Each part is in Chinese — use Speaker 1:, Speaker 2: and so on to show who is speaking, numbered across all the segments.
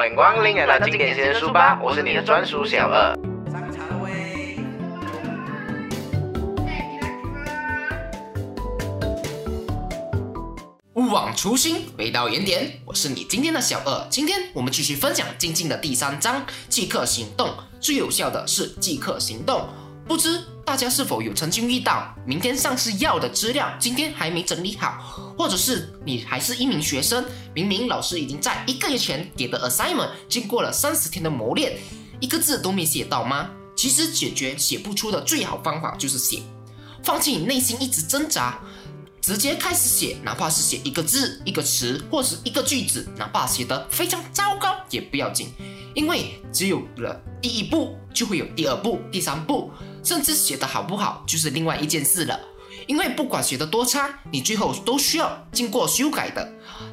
Speaker 1: 欢迎光临来到经典先书吧，我是你的专属小二。
Speaker 2: 山茶了喂。
Speaker 3: 勿忘初心，回到原点。我是你今天的小二。今天我们继续分享静静的第三章：即刻行动。最有效的是即刻行动。不知大家是否有曾经遇到，明天上司要的资料今天还没整理好，或者是你还是一名学生，明明老师已经在一个月前给的 assignment，经过了三十天的磨练，一个字都没写到吗？其实解决写不出的最好方法就是写，放弃你内心一直挣扎。直接开始写，哪怕是写一个字、一个词或是一个句子，哪怕写得非常糟糕也不要紧，因为只有了第一步，就会有第二步、第三步，甚至写的好不好就是另外一件事了。因为不管写得多差，你最后都需要经过修改的。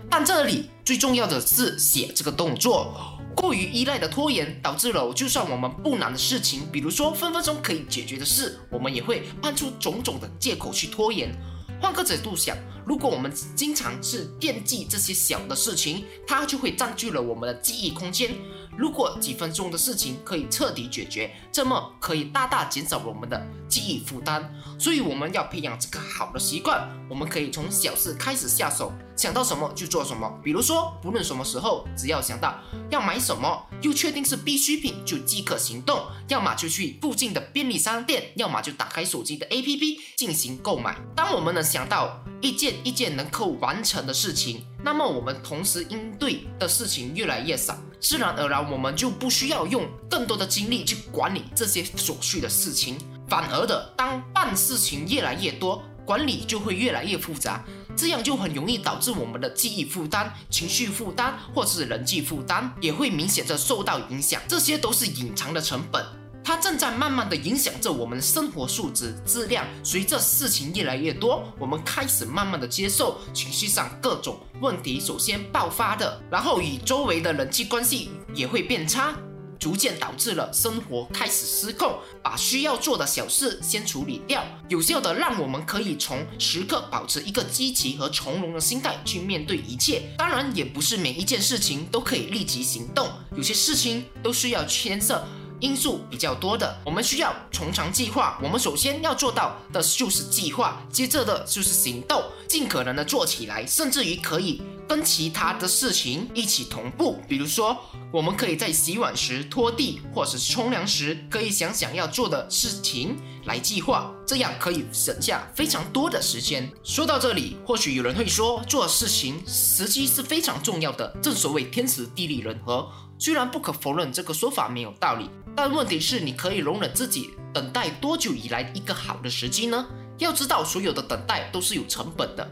Speaker 3: 但这里最重要的是写这个动作，过于依赖的拖延，导致了就算我们不难的事情，比如说分分钟可以解决的事，我们也会搬出种种的借口去拖延。换个角度想，如果我们经常是惦记这些小的事情，它就会占据了我们的记忆空间。如果几分钟的事情可以彻底解决，这么可以大大减少我们的记忆负担。所以我们要培养这个好的习惯，我们可以从小事开始下手，想到什么就做什么。比如说，不论什么时候，只要想到要买什么，又确定是必需品，就即刻行动。要么就去附近的便利商店，要么就打开手机的 APP 进行购买。当我们能想到一件一件能够完成的事情，那么我们同时应对的事情越来越少，自然而然我们就不需要用更多的精力去管理这些琐碎的事情。反而的，当办事情越来越多，管理就会越来越复杂，这样就很容易导致我们的记忆负担、情绪负担或是人际负担也会明显的受到影响。这些都是隐藏的成本，它正在慢慢的影响着我们生活素质质量。随着事情越来越多，我们开始慢慢的接受情绪上各种问题首先爆发的，然后与周围的人际关系也会变差。逐渐导致了生活开始失控，把需要做的小事先处理掉，有效的让我们可以从时刻保持一个积极和从容的心态去面对一切。当然，也不是每一件事情都可以立即行动，有些事情都需要牵涉因素比较多的，我们需要从长计划。我们首先要做到的就是计划，接着的就是行动，尽可能的做起来，甚至于可以。跟其他的事情一起同步，比如说，我们可以在洗碗时、拖地，或者是冲凉时，可以想想要做的事情来计划，这样可以省下非常多的时间。说到这里，或许有人会说，做事情时机是非常重要的，正所谓天时地利人和。虽然不可否认这个说法没有道理，但问题是，你可以容忍自己等待多久以来一个好的时机呢？要知道，所有的等待都是有成本的。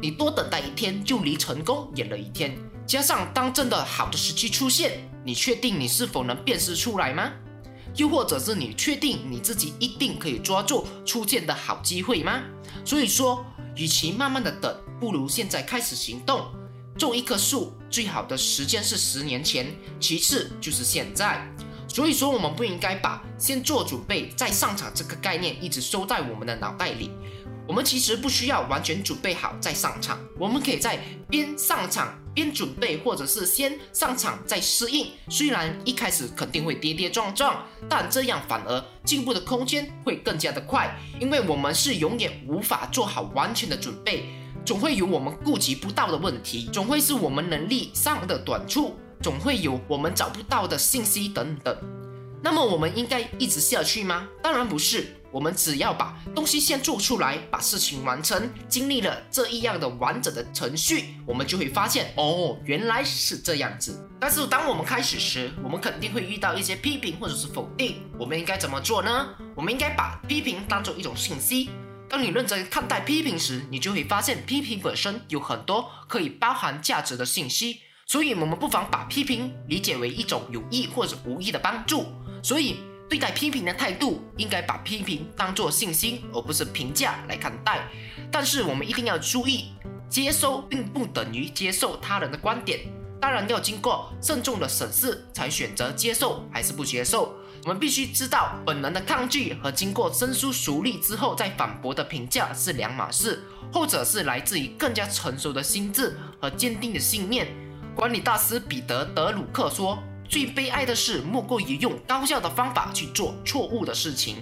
Speaker 3: 你多等待一天，就离成功远了一天。加上当真的好的时机出现，你确定你是否能辨识出来吗？又或者是你确定你自己一定可以抓住出现的好机会吗？所以说，与其慢慢的等，不如现在开始行动。种一棵树最好的时间是十年前，其次就是现在。所以说，我们不应该把先做准备再上场这个概念一直收在我们的脑袋里。我们其实不需要完全准备好再上场，我们可以在边上场边准备，或者是先上场再适应。虽然一开始肯定会跌跌撞撞，但这样反而进步的空间会更加的快，因为我们是永远无法做好完全的准备，总会有我们顾及不到的问题，总会是我们能力上的短处，总会有我们找不到的信息等等。那么我们应该一直下去吗？当然不是。我们只要把东西先做出来，把事情完成，经历了这一样的完整的程序，我们就会发现，哦，原来是这样子。但是当我们开始时，我们肯定会遇到一些批评或者是否定。我们应该怎么做呢？我们应该把批评当做一种信息。当你认真看待批评时，你就会发现批评本身有很多可以包含价值的信息。所以，我们不妨把批评理解为一种有益或者无益的帮助。所以。对待批评的态度，应该把批评当作信心，而不是评价来看待。但是我们一定要注意，接收并不等于接受他人的观点，当然要经过慎重的审视才选择接受还是不接受。我们必须知道，本能的抗拒和经过深思熟虑之后再反驳的评价是两码事，后者是来自于更加成熟的心智和坚定的信念。管理大师彼得·德鲁克说：“最悲哀的事，莫过于用高效的方法去做错误的事情。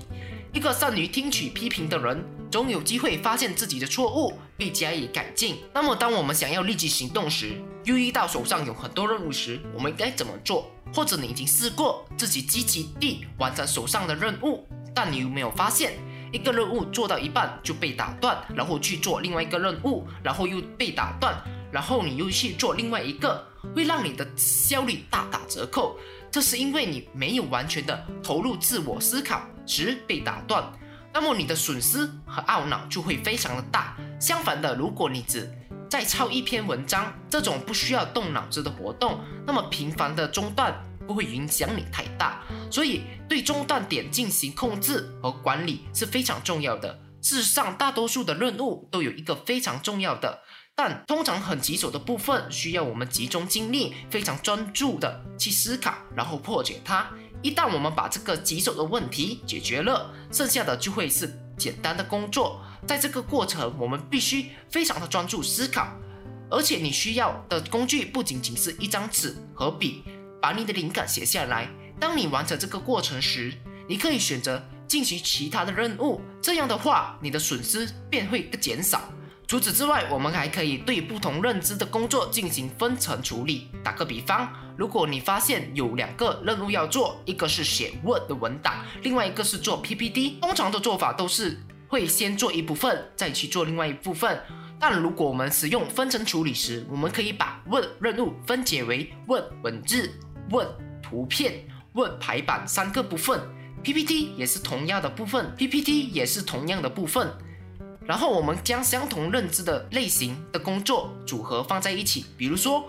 Speaker 3: 一个善于听取批评的人，总有机会发现自己的错误，并加以改进。那么，当我们想要立即行动时，又遇到手上有很多任务时，我们该怎么做？或者你已经试过自己积极地完成手上的任务，但你有没有发现？”一个任务做到一半就被打断，然后去做另外一个任务，然后又被打断，然后你又去做另外一个，会让你的效率大打折扣。这是因为你没有完全的投入自我思考时被打断，那么你的损失和懊恼就会非常的大。相反的，如果你只在抄一篇文章这种不需要动脑子的活动，那么频繁的中断。不会影响你太大，所以对中断点进行控制和管理是非常重要的。事实上，大多数的任务都有一个非常重要的，但通常很棘手的部分，需要我们集中精力，非常专注的去思考，然后破解它。一旦我们把这个棘手的问题解决了，剩下的就会是简单的工作。在这个过程，我们必须非常的专注思考，而且你需要的工具不仅仅是一张纸和笔。把你的灵感写下来。当你完成这个过程时，你可以选择进行其他的任务。这样的话，你的损失便会减少。除此之外，我们还可以对不同认知的工作进行分层处理。打个比方，如果你发现有两个任务要做，一个是写 Word 的文档，另外一个是做 PPT，通常的做法都是会先做一部分，再去做另外一部分。但如果我们使用分层处理时，我们可以把 Word 任务分解为 Word 文字。问图片、问排版三个部分，PPT 也是同样的部分，PPT 也是同样的部分。然后我们将相同认知的类型的工作组合放在一起，比如说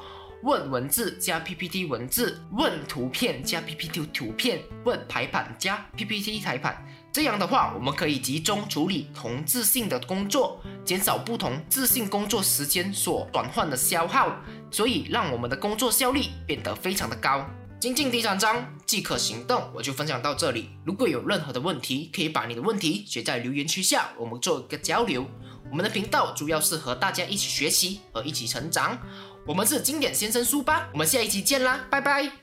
Speaker 3: 问文字加 PPT 文字，问图片加 PPT 图片，问排版加 PPT 排版。这样的话，我们可以集中处理同质性的工作，减少不同质性工作时间所转换的消耗，所以让我们的工作效率变得非常的高。精进第三章即可行动，我就分享到这里。如果有任何的问题，可以把你的问题写在留言区下，我们做一个交流。我们的频道主要是和大家一起学习和一起成长。我们是经典先生书吧，我们下一期见啦，拜拜。